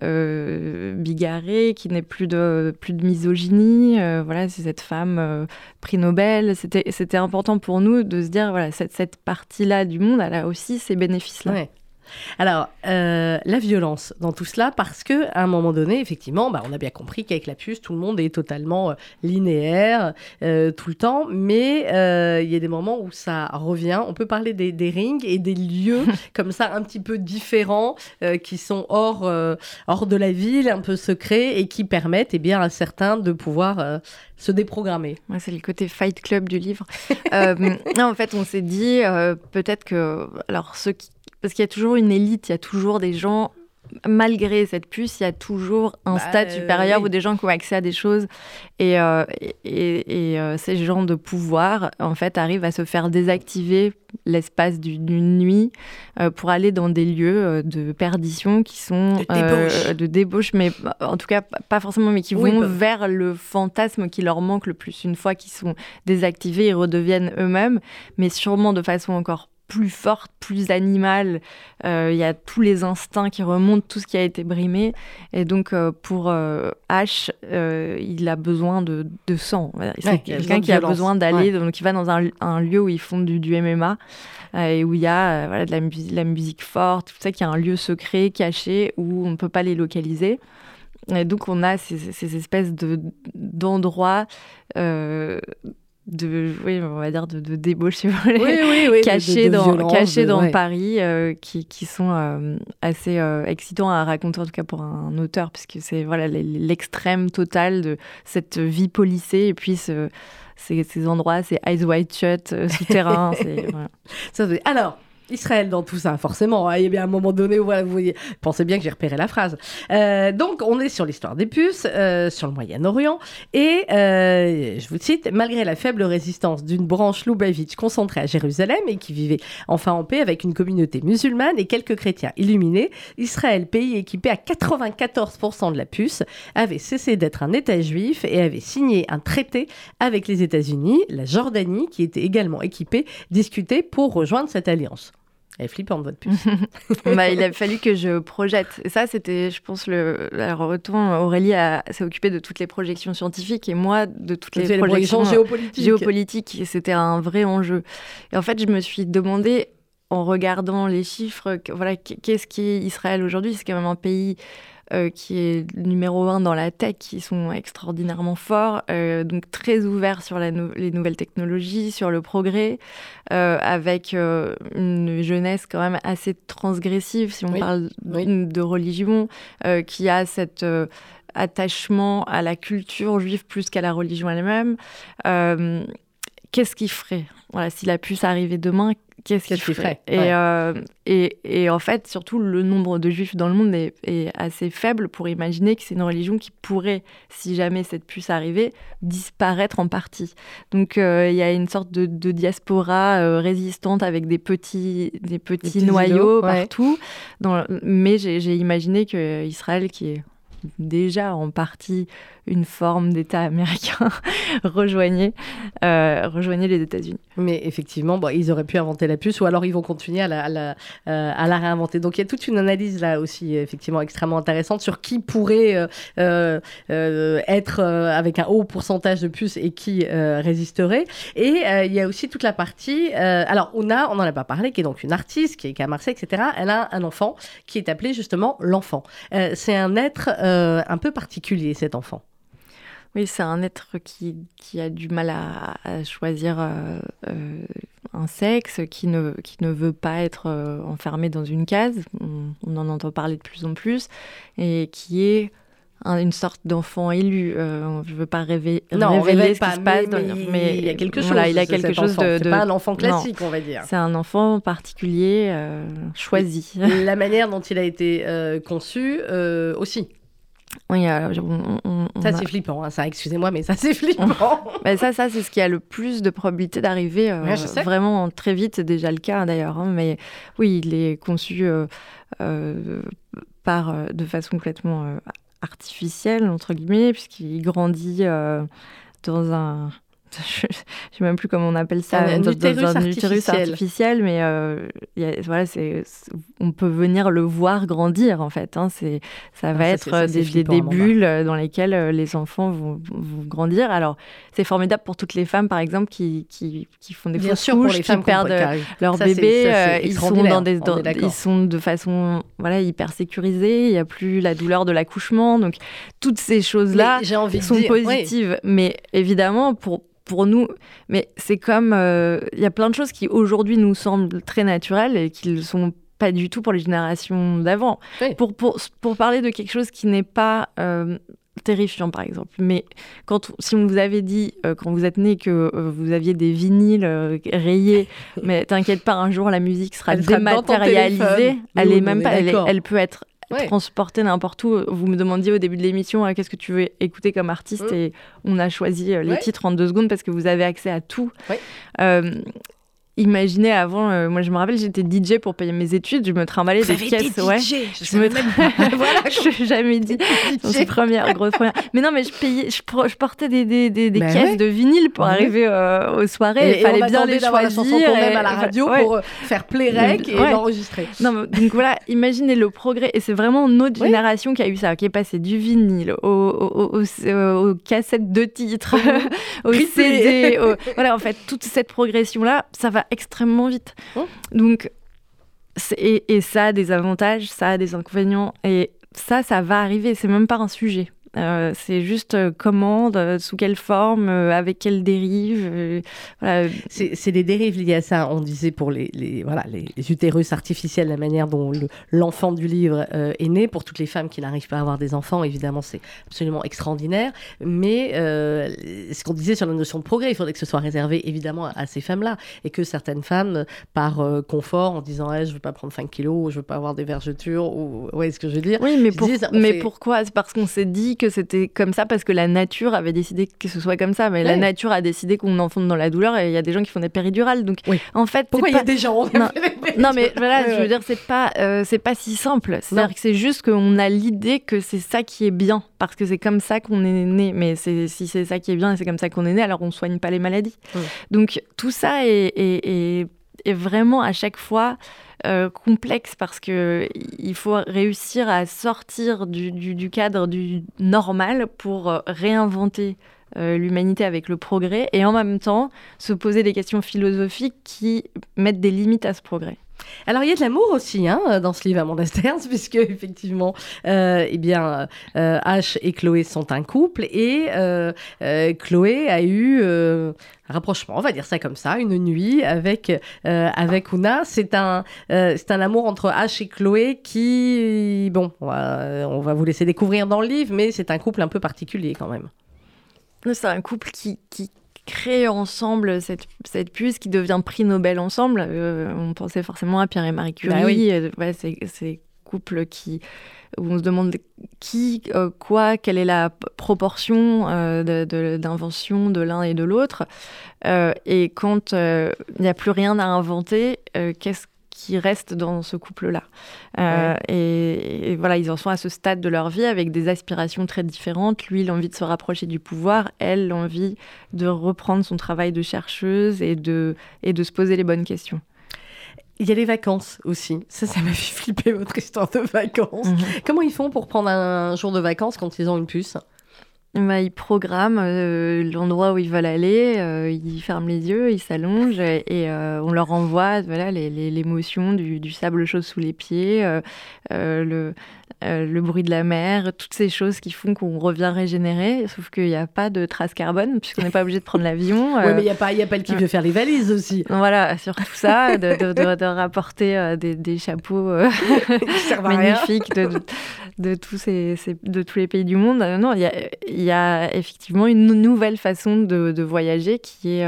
bigarrée, qui n'ait plus de, plus de misogynie. voilà, c'est cette femme prix Nobel. C'était important pour nous de se dire, voilà, cette, cette partie-là du monde, elle a aussi ces bénéfices-là. Alors, euh, la violence dans tout cela, parce que à un moment donné, effectivement, bah, on a bien compris qu'avec la puce, tout le monde est totalement euh, linéaire euh, tout le temps, mais il y a des moments où ça revient. On peut parler des, rings et des lieux [LAUGHS] comme ça un petit peu différents qui sont hors, hors de la ville, un peu secrets et qui permettent eh bien, à certains de pouvoir se déprogrammer. c'est le côté fight club du livre. [LAUGHS] en fait, on s'est dit peut-être que alors ceux qui parce qu'il y a toujours une élite, il y a toujours des gens malgré cette puce, il y a toujours un bah, stade supérieur ou des gens qui ont accès à des choses. Et, euh, et, euh, ces gens de pouvoir, en fait, arrivent à se faire désactiver l'espace d'une nuit euh, pour aller dans des lieux de perdition qui sont de débauche. mais en tout cas pas forcément, mais qui vont bah. vers le fantasme qui leur manque le plus. Une fois qu'ils sont désactivés, ils redeviennent eux-mêmes, mais sûrement de façon encore plus forte, plus animale. Euh, il y a tous les instincts qui remontent, tout ce qui a été brimé. Et donc, euh, pour euh, H, il a besoin de, sang. C'est quelqu'un qui a besoin d'aller, donc il va dans un, lieu où ils font du, du MMA et où il y a voilà, de la, la, musique forte, tout ça, qui est un lieu secret, caché, où on ne peut pas les localiser. Et donc, on a ces, ces espèces d'endroits de oui on va dire de, de débauche si vous voulez cachés dans cachés dans Paris euh, qui, qui, sont euh, assez euh, excitants à raconter en tout cas pour un, auteur puisque c'est voilà l'extrême total de cette vie policée et puis ce, ces, ces, endroits ces eyes wide shut souterrains [LAUGHS] voilà. alors Israël dans tout ça, forcément. Il y a bien un moment donné où voilà, vous pensez bien que j'ai repéré la phrase. Euh, donc, on est sur l'histoire des puces, euh, sur le Moyen-Orient, et euh, je vous cite malgré la faible résistance d'une branche Lubavitch concentrée à Jérusalem et qui vivait enfin en paix avec une communauté musulmane et quelques chrétiens illuminés, Israël, pays équipé à 94% de la puce, avait cessé d'être un État juif et avait signé un traité avec les États-Unis, la Jordanie, qui était également équipée, discuté pour rejoindre cette alliance. Elle est flippante, votre puce. [LAUGHS] bah, il a fallu que je projette. Et ça, c'était, je pense, le. Alors, autant Aurélie s'est occupée de toutes les projections scientifiques et moi de toutes les, projections, géopolitiques. géopolitiques. Et c'était un vrai enjeu. Et en fait, je me suis demandé, en regardant les chiffres, voilà, qu'est-ce qui est Israël aujourd'hui? C'est quand même un pays euh, qui est numéro un dans la tech, qui sont extraordinairement forts, euh, donc très ouverts sur les nouvelles technologies, sur le progrès, euh, avec une jeunesse quand même assez transgressive, si on parle de religion, qui a cet attachement à la culture juive plus qu'à la religion elle-même. Qu'est-ce qui ferait voilà, si la puce arrivait demain, qu'est-ce qu'il ferait, euh, et, et, en fait, surtout, le nombre de juifs dans le monde est, assez faible pour imaginer que c'est une religion qui pourrait, si jamais cette puce arrivait, disparaître en partie. Donc, euh, il y a une sorte de, diaspora euh, résistante avec des petits, des petits, noyaux partout. Dans, mais j'ai imaginé qu'Israël, qui est déjà en partie une forme d'État américain, [LAUGHS] rejoignez, euh, les États-Unis. Mais effectivement, ils auraient pu inventer la puce ou alors ils vont continuer à la, euh, à la réinventer. Donc il y a toute une analyse là aussi effectivement extrêmement intéressante sur qui pourrait euh, être avec un haut pourcentage de puces et qui résisterait. Et il y a aussi toute la partie. alors Ouna, on n'en a pas parlé, qui est donc une artiste qui est à Marseille, etc. Elle a un enfant qui est appelé justement l'enfant. C'est un être un peu particulier cet enfant. Oui, c'est un être qui, qui, a du mal à, choisir euh, euh, un sexe, qui ne, qui ne veut pas être euh, enfermé dans une case. On, en entend parler de plus en plus. Et qui est une sorte d'enfant élu. je ne veux pas rêver, non, révéler ce qui se passe. Mais, il y a quelque chose. il a quelque chose de. C'est pas un enfant classique, on va dire. C'est un enfant particulier, choisi. La manière dont il a été conçu aussi. Oui, ça c'est flippant, hein, ça, excusez-moi, mais ça c'est flippant. [LAUGHS] Ben, ça, ça c'est ce qui a le plus de probabilité d'arriver euh, vraiment très vite, c'est déjà le cas d'ailleurs. Hein, mais oui, il est conçu euh, euh, par, de façon complètement artificielle, entre guillemets, puisqu'il grandit dans un [LAUGHS] je sais même plus comment on appelle ça, un, dans, utérus, un utérus artificiel, mais euh, voilà, c'est, on peut venir le voir grandir en fait. Hein, c'est, ça va être des, des, bulles dans lesquelles euh, les enfants vont, vont, grandir. Alors, c'est formidable pour toutes les femmes, par exemple, qui, qui, qui font des fausses couches, qui perdent leur bébé. Euh, ils sont dans des, ils sont de façon voilà hyper sécurisés. Il n'y a plus la douleur de l'accouchement, donc toutes ces choses-là sont positives. Mais évidemment, pour pour nous, mais c'est comme euh, il y a plein de choses qui aujourd'hui nous semblent très naturelles et qui ne sont pas du tout pour les générations d'avant. Pour, pour, pour, parler de quelque chose qui n'est pas euh, terrifiant, par exemple, mais quand, si on vous avait dit, euh, quand vous êtes né, que vous aviez des vinyles rayés, [LAUGHS] mais t'inquiète pas, un jour la musique sera dématérialisée, elle, est même pas, elle, peut être transporter n'importe où. Vous me demandiez au début de l'émission euh, qu'est-ce que tu veux écouter comme artiste et on a choisi euh, les titres en deux secondes parce que vous avez accès à tout. Euh, Imaginez avant, euh, moi je me rappelle, j'étais DJ pour payer mes études, je me trimballais des caisses. ouais. Je, me [LAUGHS] [LAUGHS] voilà, je jamais dit. [LAUGHS] C'est première, grosse première. Mais non, mais je payais, je, je portais des, des, des, des bah caisses de vinyle pour arriver euh, aux soirées. Il fallait bien les choisir. La chanson qu'on aime à la radio pour euh, faire playrec et l'enregistrer. Non, donc voilà, imaginez le progrès. Et c'est vraiment notre génération qui a eu ça, qui est passé du vinyle aux, aux, cassettes de titres, aux CD. Voilà, en fait, toute cette progression-là, ça va extrêmement vite. Oh. Donc, et, et, ça a des avantages, ça a des inconvénients, et ça, ça va arriver, c'est même pas un sujet. Euh, c'est juste euh, comment, sous quelle forme, euh, avec quelle dérive. Voilà. C'est des dérives liées à ça. On disait pour les, les voilà, les, utérus artificiels, la manière dont l'enfant du livre est né. Pour toutes les femmes qui n'arrivent pas à avoir des enfants, évidemment, c'est absolument extraordinaire. Mais ce qu'on disait sur la notion de progrès, il faudrait que ce soit réservé évidemment à ces femmes-là. Et que certaines femmes, par confort, en disant je ne veux pas prendre 5 kilos, ou je ne veux pas avoir des vergetures, ou ouais, ce que je veux dire. Oui, mais, mais pourquoi? C'est parce qu'on s'est dit que c'était comme ça parce que la nature avait décidé que ce soit comme ça. Mais la nature a décidé qu'on enfonce dans la douleur et il y a des gens qui font des péridurales. Donc, en fait, pourquoi il y a des gens non, non, mais voilà, je veux dire, c'est pas, euh, c'est pas si simple. C'est-à-dire que c'est juste qu'on a l'idée que c'est ça qui est bien parce que c'est comme ça qu'on est né. Mais si c'est ça qui est bien et c'est comme ça qu'on est né, alors on soigne pas les maladies. Donc tout ça est, est, est vraiment à chaque fois euh, complexe parce que il faut réussir à sortir du, cadre du normal pour euh, réinventer euh, l'humanité avec le progrès et en même temps se poser des questions philosophiques qui mettent des limites à ce progrès. Alors il y a de l'amour aussi hein, dans ce livre Amanda Sterns, [LAUGHS] puisque effectivement, euh, eh bien, euh, H et Chloé sont un couple et euh, Chloé a eu un rapprochement, on va dire ça comme ça, une nuit avec avec Una. C'est un un amour entre H et Chloé qui, bon, on va, on va vous laisser découvrir dans le livre, mais c'est un couple un peu particulier quand même. C'est un couple qui, qui, créer ensemble cette, cette puce qui devient prix Nobel ensemble. Euh, on pensait forcément à Pierre et Marie Curie, bah oui. Euh, ces, couples qui, où on se demande qui, euh, quoi, quelle est la proportion d'invention de, l'un et de l'autre. et quand il n'y a plus rien à inventer, qu'est-ce qui reste dans ce couple-là. et, et, voilà, ils en sont à ce stade de leur vie avec des aspirations très différentes. Lui, l'envie de se rapprocher du pouvoir, elle, l'envie de reprendre son travail de chercheuse et de, et de se poser les bonnes questions. Il y a les vacances aussi. Ça, ça m'a fait flipper votre histoire de vacances. Mhm. Comment ils font pour prendre un jour de vacances quand ils ont une puce? Bah, ils programment euh, l'endroit où ils veulent aller, euh, ils ferment les yeux, ils s'allongent [LAUGHS] et, euh, on leur envoie voilà, l'émotion du, du, sable chaud sous les pieds, le, le bruit de la mer, toutes ces choses qui font qu'on revient régénéré, sauf qu'il n'y a pas de trace carbone, puisqu'on n'est pas obligé de prendre [LAUGHS] l'avion. oui, mais il n'y a, pas, y a pas le kiff de faire les valises aussi. Voilà, surtout ça, [LAUGHS] de, rapporter euh, des, chapeaux magnifiques de, tous ces, de tous les pays du monde. non, il y, y a, effectivement une nouvelle façon de, voyager qui est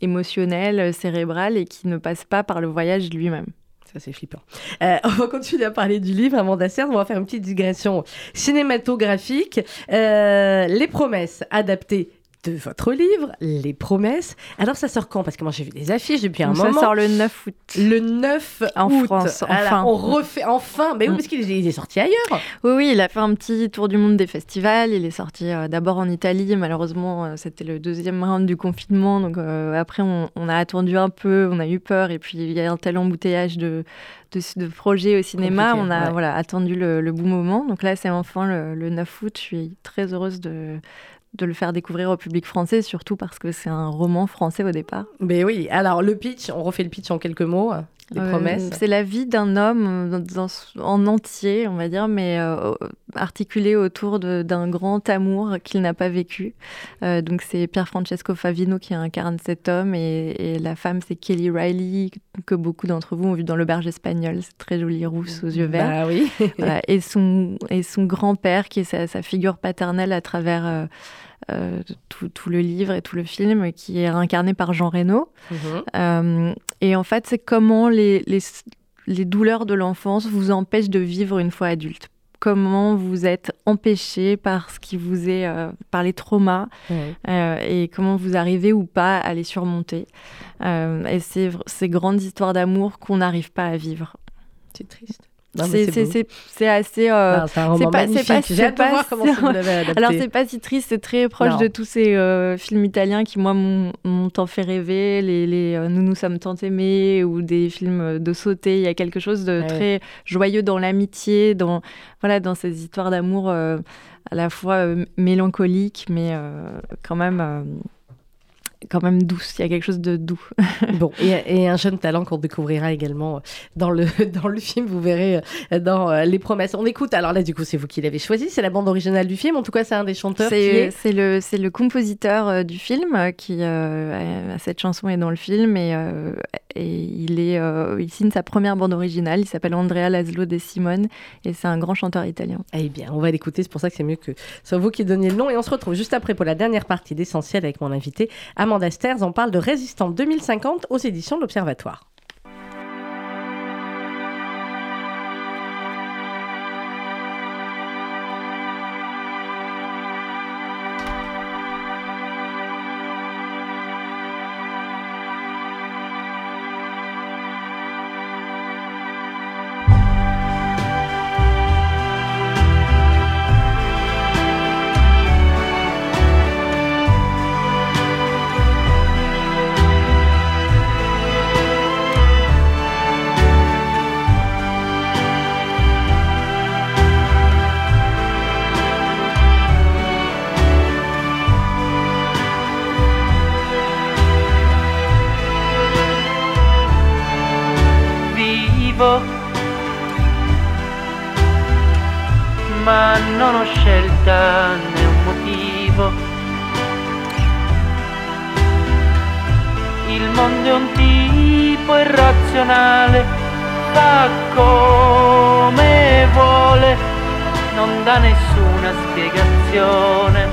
émotionnelle, cérébrale et qui ne passe pas par le voyage lui-même. Ça, c'est flippant. Euh, on va continuer à parler du livre, Amanda Serre. On va faire une petite digression cinématographique. Euh, les promesses adaptées de votre livre, Les Promesses. Alors ça sort quand? Parce que moi j'ai vu des affiches depuis un moment. Ça sort le 9 août. Le 9 en France. Enfin. on refait enfin. Mais oui, mm. parce qu'il est, sorti ailleurs. Oui, oui, il a fait un petit tour du monde des festivals. Il est sorti euh, d'abord en Italie. Malheureusement, euh, c'était le deuxième round du confinement. Donc euh, après, on, a attendu un peu, on a eu peur. Et puis il y a un tel embouteillage de, de, projets au cinéma. on a voilà, attendu le, bon moment. Donc là, c'est enfin le, le 9 août. Je suis très heureuse de de le faire découvrir au public français, surtout parce que c'est un roman français au départ. Mais oui, alors le pitch, on refait le pitch en quelques mots. Les euh, promesses. C'est la vie d'un homme en entier, on va dire, mais euh, articulé autour d'un grand amour qu'il n'a pas vécu. Euh, donc c'est Pierre Francesco Favino qui incarne cet homme et, la femme c'est Kelly Riley que beaucoup d'entre vous ont vu dans L'Auberge espagnole, c'est très jolie rousse aux yeux verts. Bah oui. Et son, et son grand-père qui est sa, sa, figure paternelle à travers euh, tout, le livre et tout le film, qui est incarné par Jean Reno. Mhm. Euh, et en fait, c'est comment les, les, douleurs de l'enfance vous empêchent de vivre une fois adulte comment vous êtes empêché par ce qui vous est, euh, par les traumas, et comment vous arrivez ou pas à les surmonter. et c'est ces grandes histoires d'amour qu'on n'arrive pas à vivre. C'est triste. C'est assez. Euh, c'est pas, pas, J'ai hâte de voir comment vous l'avez [LAUGHS] adapté. Alors, c'est pas si triste, c'est très proche de tous ces euh, films italiens qui, moi, m'ont tant fait rêver. Les, les euh, Nous nous sommes tant aimés ou des films de sauter. Il y a quelque chose de très joyeux dans l'amitié, dans, voilà, dans ces histoires d'amour à la fois mélancoliques, mais quand même quand même douce. Il y a quelque chose de doux. [LAUGHS] bon, et, un jeune talent qu'on découvrira également dans le, [LAUGHS] dans le film, vous verrez euh, dans euh, Les Promesses. On écoute, alors là, du coup, c'est vous qui l'avez choisi, c'est la bande originale du film. En tout cas, c'est un des chanteurs. C'est est... le, le compositeur euh, du film qui a cette chanson est dans le film et, et il, est, il signe sa première bande originale. Il s'appelle Andrea Laszlo De Simone et c'est un grand chanteur italien. Eh bien, on va l'écouter. C'est pour ça que c'est mieux que ce soit vous qui donniez le nom. Et on se retrouve juste après pour la dernière partie d'Essentiel avec mon invité, Amanda Amanda en parle de Résistant 2050 aux éditions de l'Observatoire. il mondo è un tipo irrazionale, fa come vuole, non dà nessuna spiegazione.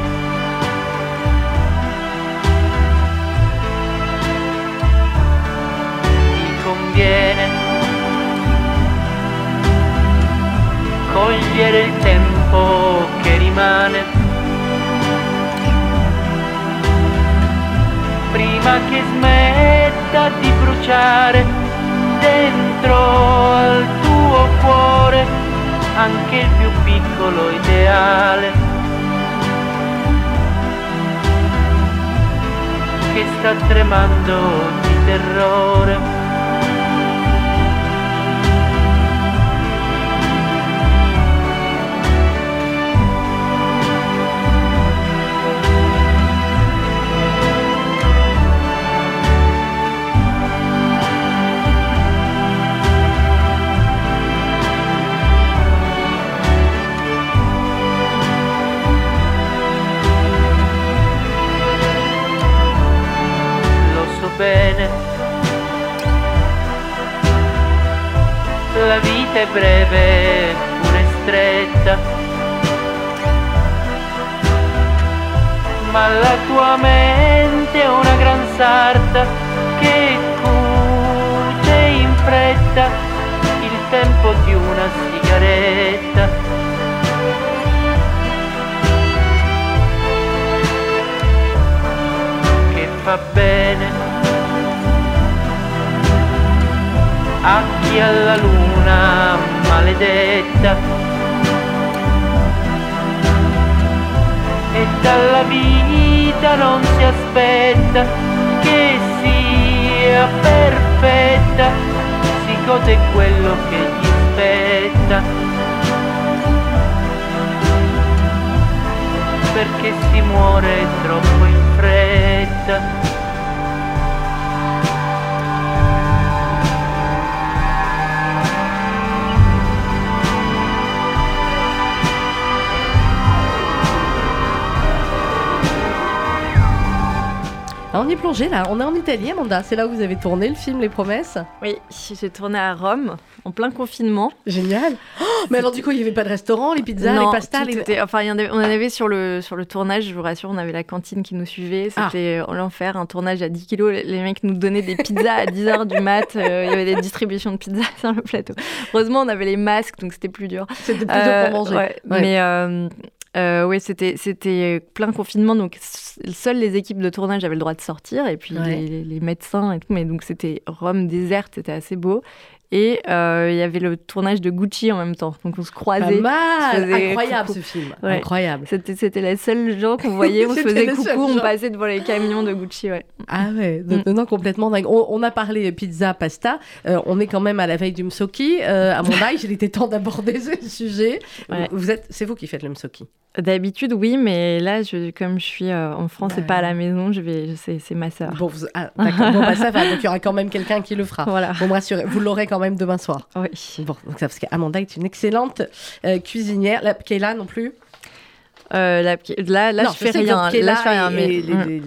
Ti conviene cogliere il tempo che rimane smetta di bruciare dentro al tuo cuore anche il più piccolo ideale che sta tremando di terrore. La vita è breve, pure stretta, ma la tua mente è una gran sarta che cuce in fretta il tempo di una sigaretta. Che fa bene a chi alla luna maledetta. E dalla vita non si aspetta che sia perfetta si gode quello che gli spetta. Perché si muore troppo in fretta on est plongé là, on est en Italie, Amanda. C'est là où vous avez tourné le film Les Promesses Oui, j'ai tourné à Rome en plein confinement. Génial. Oh, mais alors du coup, il n'y avait pas de restaurant, les pizzas, les pastas, les... enfin, y en avait, on en avait sur le sur le tournage. Je vous rassure, on avait la cantine qui nous suivait. Ah. C'était l'enfer, un tournage à 10 kilos. Les mecs nous donnaient des pizzas à 10 h du mat. Euh, il y avait des distributions de pizzas [LAUGHS] sur le plateau. Heureusement, on avait les masques, donc c'était plus dur. C'était plus dur pour manger. Ouais. Mais euh, euh, oui, c'était c'était plein confinement, donc seules les équipes de tournage avaient le droit de sortir, et puis les, les, médecins et tout. Mais donc c'était Rome déserte, c'était assez beau. Et euh, il y avait le tournage de Gucci en même temps. Donc on se croisait. Pas mal Incroyable ce film. Incroyable. C'était la seule gens qu'on voyait. On se [LAUGHS] faisait coucou, on passait devant les camions de Gucci. Ouais. Ah ouais, mm. non, complètement dingue. On, a parlé pizza, pasta. Euh, on est quand même à la veille du msoki. Euh, à mon [LAUGHS] âge, il était temps d'aborder ce sujet. Vous êtes, C'est vous qui faites le msoki D'habitude, oui, mais là, je, comme je suis en France et pas à la maison, je vais, c'est ma sœur. Bon, vous, ah, bon bah, ça va. Donc il y aura quand même quelqu'un qui le fera. [LAUGHS] Voilà. Bon, me rassurez, vous l'aurez quand même demain soir. Oui. Bon, donc ça, parce qu'Amanda est une excellente euh, cuisinière. La Kayla non plus euh, là, là, je fais rien. Là, je fais rien. Mais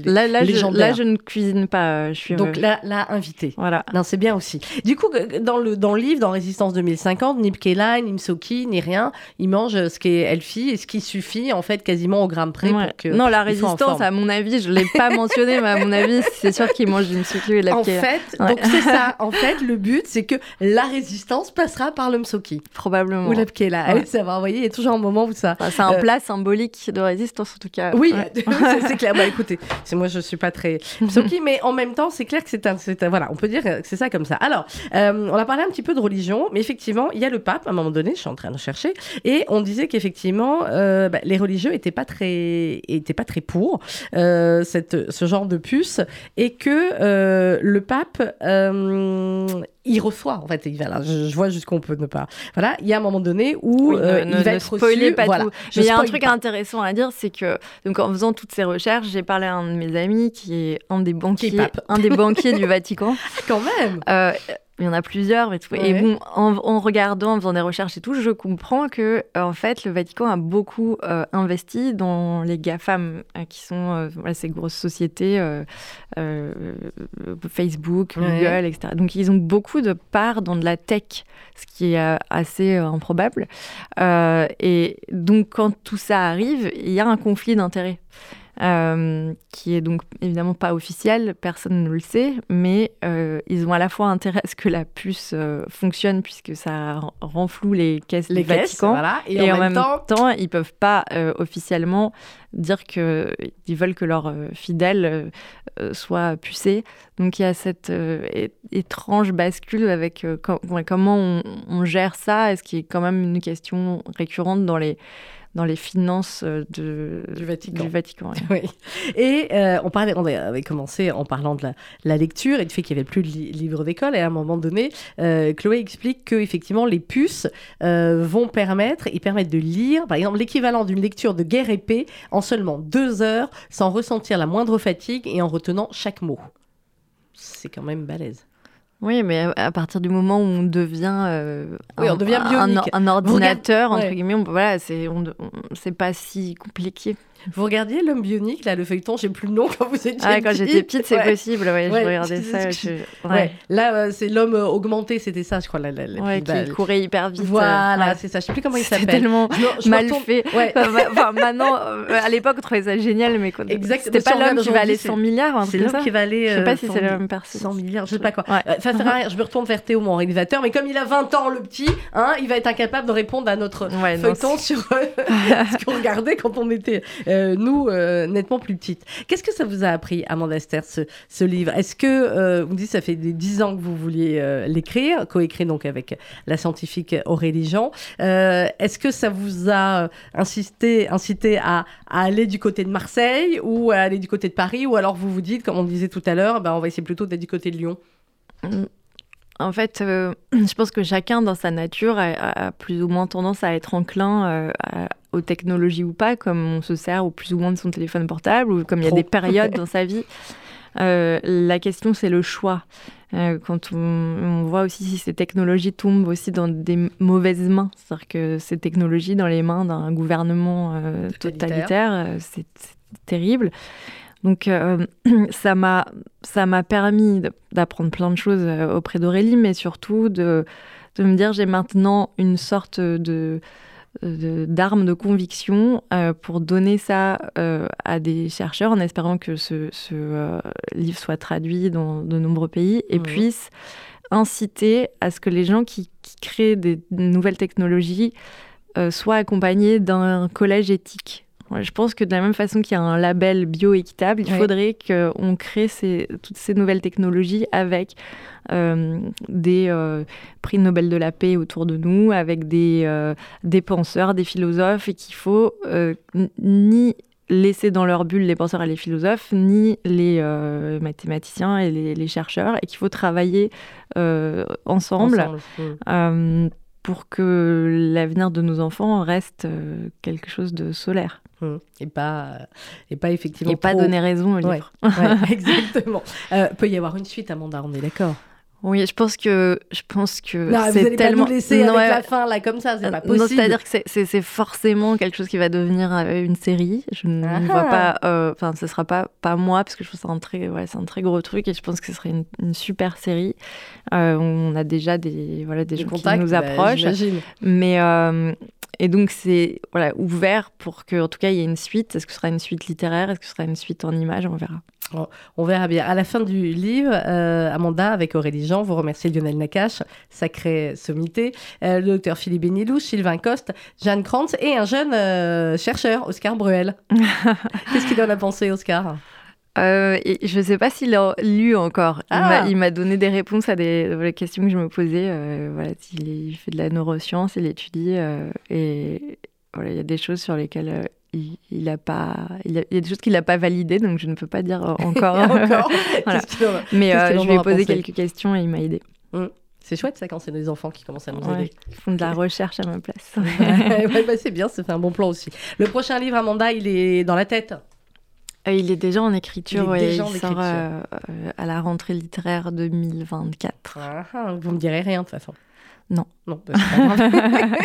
là, là, je, là, je ne cuisine pas. Euh, je suis Donc là, là, invité. Voilà. Non, c'est bien aussi. Du coup, dans le, dans le livre, dans Résistance 2050, ni Pkela, ni Msoki, ni rien, ils mangent ce qu'est Elfie et ce qui suffit, en fait, quasiment au gramme près. Pour que non, la résistance, à mon avis, je ne l'ai pas mentionné, mais à mon avis, c'est sûr qu'ils mangent du Msoki et la En fait, donc c'est ça. [LAUGHS] En fait, le but, c'est que la résistance passera par le Msoki. Probablement. Ou la Pkela. Allez savoir, vous voyez, il y a toujours un moment où ça. c'est un euh, plat symbolique de résistance en tout cas. Oui, [LAUGHS] c'est clair. Bah écoutez, c'est moi je suis pas très Soki, mais en même temps c'est clair que c'est un, un, voilà, on peut dire que c'est ça comme ça. Alors, euh, on a parlé un petit peu de religion, mais effectivement il y a le pape à un moment donné, je suis en train de chercher, et on disait qu'effectivement euh, bah, les religieux étaient pas très étaient pas très pour euh, cette ce genre de puce et que le pape il reçoit en fait. Voilà, je, je vois jusqu'où on peut ne pas. Voilà, il y a un moment donné où il va être reçu. Pas voilà. Mais il y a un truc intéressant à dire c'est que donc en faisant toutes ces recherches, j'ai parlé à un de mes amis qui est un des banquiers, un des [LAUGHS] banquiers du Vatican. Quand même. Euh, il y en a plusieurs, mais tout. Et bon, en, regardant, en faisant des recherches et tout, je comprends que euh, en fait, le Vatican a beaucoup euh, investi dans les GAFAM, qui sont ces grosses sociétés, Facebook, Google, etc. Donc, ils ont beaucoup de parts dans de la tech, ce qui est assez improbable. et donc, quand tout ça arrive, il y a un conflit d'intérêts. Euh, qui est donc évidemment pas officiel, personne ne le sait, mais euh, ils ont à la fois intérêt à ce que la puce fonctionne puisque ça renfloue les caisses les du Vatican, et, en, même, temps... temps, ils peuvent pas officiellement dire qu'ils veulent que leurs fidèles soient pucés. Donc il y a cette étrange bascule avec comment on, on, gère ça, est-ce qui est quand même une question récurrente dans les dans les finances euh, de, du Vatican. Du Vatican [LAUGHS] oui. Et euh, on, parlait, on avait commencé en parlant de la, lecture et du fait qu'il n'y avait plus de livres d'école. Et à un moment donné, euh, Chloé explique que effectivement les puces vont permettre, ils permettent de lire, par exemple, l'équivalent d'une lecture de guerre épée en seulement deux heures, sans ressentir la moindre fatigue et en retenant chaque mot. C'est quand même balèze. Oui, mais à partir du moment où on devient, euh, un, on devient un, ordinateur, entre guillemets, on, voilà, c'est pas si compliqué. Vous regardiez l'homme bionique, là, le feuilleton, j'ai plus le nom quand vous étiez ah, quand j'étais petite, c'est possible, ouais, je regardais ça. Là, euh, c'est l'homme euh, augmenté, c'était ça, je crois. La, la, qui courait hyper vite. Voilà, c'est ça, je sais plus comment il s'appelle. tellement mal fait. [LAUGHS] enfin, maintenant, à l'époque, on trouvait ça génial, mais. C'était pas l'homme qui valait 100 milliards, C'est l'homme qui valait... Je sais pas si c'est la même personne. 100 milliards, je sais pas quoi. Je me retourne vers Théo, mon réalisateur, mais comme il a 20 ans, le petit, hein, il va être incapable de répondre à notre feuilleton sur [LAUGHS] ce qu'on regardait quand on était euh, nous, euh, nettement plus petites. Qu'est-ce que ça vous a appris, Amanda Esther, ce, livre? Est-ce que, euh, vous me dites, ça fait des dix ans que vous vouliez l'écrire, coécrit donc avec la scientifique Aurélie Jean. Est-ce que ça vous a incité, incité à, aller du côté de Marseille ou à aller du côté de Paris? Ou alors vous vous dites, comme on disait tout à l'heure, ben, on va essayer plutôt d'être du côté de Lyon? En fait, euh, [CLEARS THROAT] je pense que chacun dans sa nature a, plus ou moins tendance à être enclin euh, aux technologies ou pas, comme on se sert au plus ou moins de son téléphone portable, ou comme il y a des périodes [LAUGHS] dans sa vie. Euh, la question, c'est le choix. quand on, voit aussi si ces technologies tombent aussi dans des mauvaises mains, c'est-à-dire que ces technologies dans les mains d'un gouvernement totalitaire, c'est terrible. Donc euh, [CLEARS THROAT] ça m'a ça m'a permis d'apprendre plein de choses euh, auprès d'Aurélie, mais surtout de, de me dire j'ai maintenant une sorte de d'arme de, conviction euh, pour donner ça à des chercheurs en espérant que ce, ce livre soit traduit dans de nombreux pays et puisse inciter à ce que les gens qui, qui créent des nouvelles technologies soient accompagnés d'un collège éthique je pense que de la même façon qu'il y a un label bio-équitable, il faudrait qu'on crée toutes ces nouvelles technologies avec euh, des euh, prix Nobel de la paix autour de nous, avec des, euh, des penseurs, des philosophes, et qu'il faut ni laisser dans leur bulle les penseurs et les philosophes, ni les mathématiciens et les, chercheurs, et qu'il faut travailler ensemble. Pour que l'avenir de nos enfants reste quelque chose de solaire. Mmh. Et pas, et pas effectivement. Et pas donner raison au livre. [LAUGHS] exactement. Euh, peut y avoir une suite, Amanda, on est d'accord? Oui, je pense que je pense que c'est tellement. Pas nous laisser avec la fin là comme ça, c'est pas possible. c'est-à-dire que c'est forcément quelque chose qui va devenir euh, une série. Je ne ah vois pas. Euh, enfin, ce sera pas pas moi parce que je trouve ça un très ouais, c'est un très gros truc et je pense que ce serait une, super série. on a déjà des voilà des, gens qui nous bah, approchent, mais et donc, c'est voilà, ouvert pour que, en tout cas, il y ait une suite. Est-ce que ce sera une suite littéraire? Est-ce que ce sera une suite en images? On verra. on verra bien. À la fin du livre, euh, Amanda, avec Aurélie Jean, vous remerciez Lionel Nakache, sacré sommité, euh, le docteur Philippe Benilou, Sylvain Coste, Jeanne Krantz et un jeune euh, chercheur, Oscar Bruel. [LAUGHS] Qu'est-ce qu'il en a pensé, Oscar? Euh, je ne sais pas s'il a lu encore. Ah. Il m'a donné des réponses à des, questions que je me posais. Euh, voilà, il, fait de la neuroscience, il étudie. Euh, et voilà, il y a des choses sur lesquelles il, il, a pas, il, y a des choses qu'il n'a pas validées, donc je ne peux pas dire [LAUGHS] encore. encore [LAUGHS] Mais je lui ai posé quelques questions et il m'a aidé. Mmh. C'est chouette ça quand c'est des enfants qui commencent à nous aider. Ils font de la recherche à ma place. [LAUGHS] bah, c'est bien, ça fait un bon plan aussi. Le prochain livre, Amanda, il est dans la tête il est déjà en écriture, il, il sort euh, à la rentrée littéraire 2024. Ah, ah, vous me direz rien de toute façon. Non. Non, bah, c'est pas grave.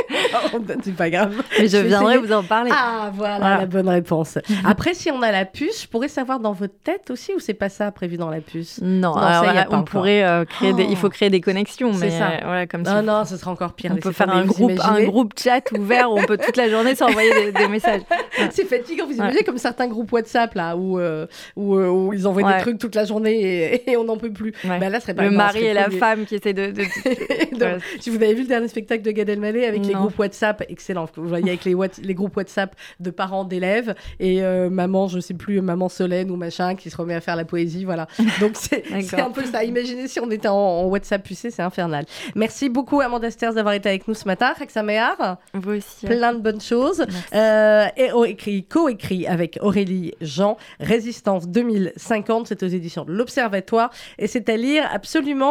Oh, [LAUGHS] c'est pas grave. Mais je viendrai essayer. vous en parler. Ah, voilà, Voilà. la bonne réponse. Après, si on a la puce, je pourrais savoir dans votre tête aussi ou c'est pas ça prévu dans la puce? Non, Non, alors, ça y est voilà, pas on encore. pourrait euh, créer des, Oh. il faut créer des connexions, C'est mais ça. euh, voilà, comme Non, si non, ce sera encore pire. on peut faire un groupe, un groupe chat ouvert où on peut toute la journée s'envoyer des, des messages. [LAUGHS] C'est fatigant, vous imaginez comme certains groupes WhatsApp là où, euh, où, où ils envoient des trucs toute la journée et, et on n'en peut plus. Ouais. Bah, là, ce serait pas Le mari et la femme qui essaient de. [LAUGHS] vous avez vu le dernier spectacle de Gad Elmaleh avec les groupes WhatsApp, excellent. Vous voyez avec les, what- les groupes WhatsApp de parents d'élèves et euh, maman, je sais plus, maman Solène ou machin qui se remet à faire la poésie, voilà. [LAUGHS] Donc c'est un peu ça. Imaginez si on était en, en WhatsApp pucé, c'est infernal. Merci beaucoup Amanda Sters d'avoir été avec nous ce matin. Reksamehar, Vous aussi. plein de bonnes choses. Euh, et écrit, co-écrit avec Aurélie Jean, Résistance 2050, c'est aux éditions de l'Observatoire et c'est à lire absolument